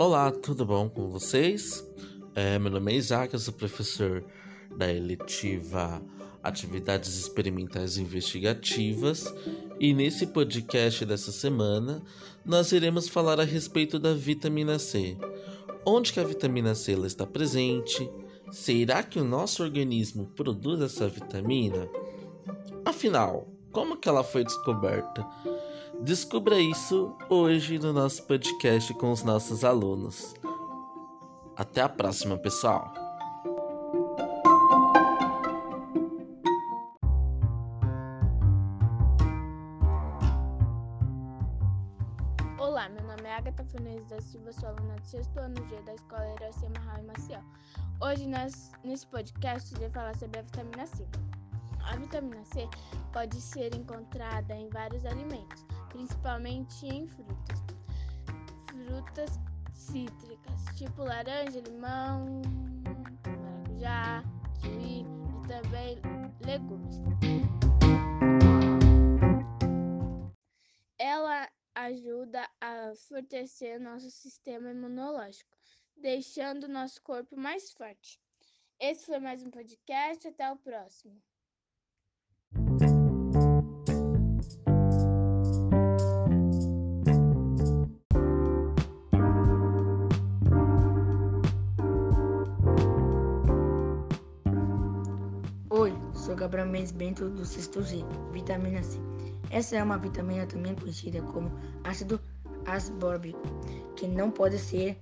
Olá, tudo bom com vocês? É, meu nome é Isaac, eu sou professor da eletiva Atividades Experimentais Investigativas e nesse podcast dessa semana nós iremos falar a respeito da vitamina C. Onde que a vitamina C ela está presente? Será que o nosso organismo produz essa vitamina? Afinal, como que ela foi descoberta? Descubra isso hoje no nosso podcast com os nossos alunos. Até a próxima, pessoal! Olá, meu nome é Agatha Fernandes da Silva, sou aluna do sexto ano G da Escola Iracema Raul Maciel. Hoje, nós, nesse podcast, vou falar sobre a vitamina C. A vitamina C pode ser encontrada em vários alimentos, principalmente em frutas. Frutas cítricas, tipo laranja, limão, maracujá, kiwi e também legumes. Ela ajuda a fortalecer nosso sistema imunológico, deixando nosso corpo mais forte. Esse foi mais um podcast, até o próximo. Mendes Bento do Sexto Z, vitamina C. Essa é uma vitamina também conhecida como ácido asbórbico, que não pode ser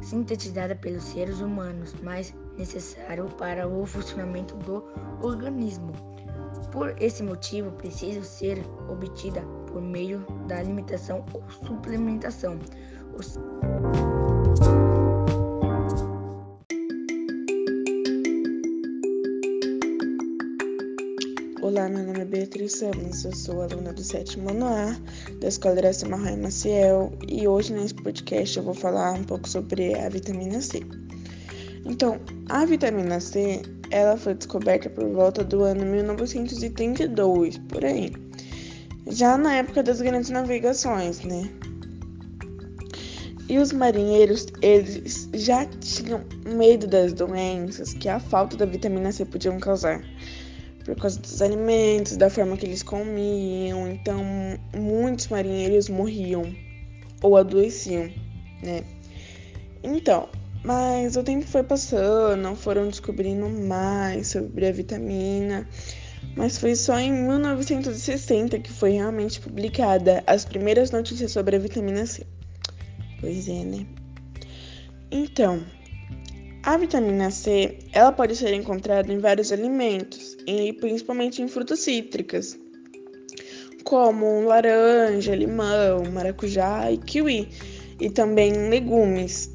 sintetizada pelos seres humanos, mas necessário para o funcionamento do organismo. Por esse motivo, precisa ser obtida por meio da alimentação ou suplementação. Os... Olá, meu nome é Beatriz Samas, eu sou aluna do sétimo ano A da Escola Iracema Raia Maciel e hoje nesse podcast eu vou falar um pouco sobre a vitamina C. Então, a vitamina C, ela foi descoberta por volta do ano 1932, por aí. Já na época das grandes navegações, né? E os marinheiros, eles já tinham medo das doenças que a falta da vitamina C podiam causar por causa dos alimentos, da forma que eles comiam. Então, muitos marinheiros morriam ou adoeciam, né? Então, mas o tempo foi passando, foram descobrindo mais sobre a vitamina. Mas foi só em 1960 que foi realmente publicada as primeiras notícias sobre a vitamina C. Pois é, né? Então, a vitamina C, ela pode ser encontrada em vários alimentos, e principalmente em frutas cítricas, como laranja, limão, maracujá e kiwi, e também em legumes,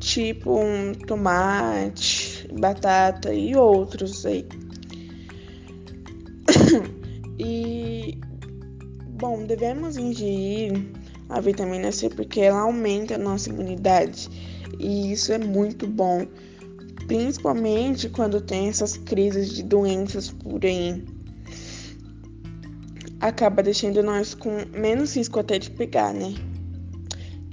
tipo um tomate, batata e outros aí. e bom, devemos ingerir a vitamina C porque ela aumenta a nossa imunidade e isso é muito bom, principalmente quando tem essas crises de doenças por aí. Acaba deixando nós com menos risco até de pegar, né?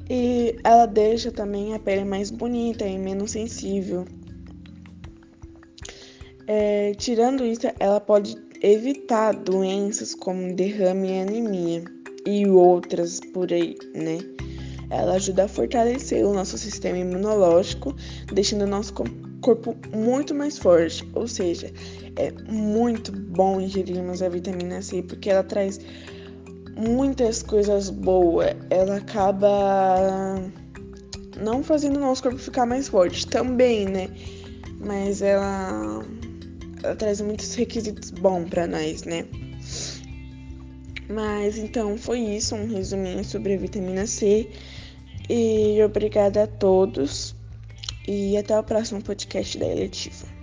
E ela deixa também a pele mais bonita e menos sensível. É, tirando isso, ela pode evitar doenças como derrame e anemia e outras por aí, né? Ela ajuda a fortalecer o nosso sistema imunológico, deixando o nosso corpo muito mais forte. Ou seja, é muito bom ingerirmos a vitamina C porque ela traz muitas coisas boas. Ela acaba não fazendo o nosso corpo ficar mais forte também, né? Mas ela, ela traz muitos requisitos bons para nós, né? Mas então foi isso, um resuminho sobre a vitamina C. E obrigada a todos. E até o próximo podcast da eletiva.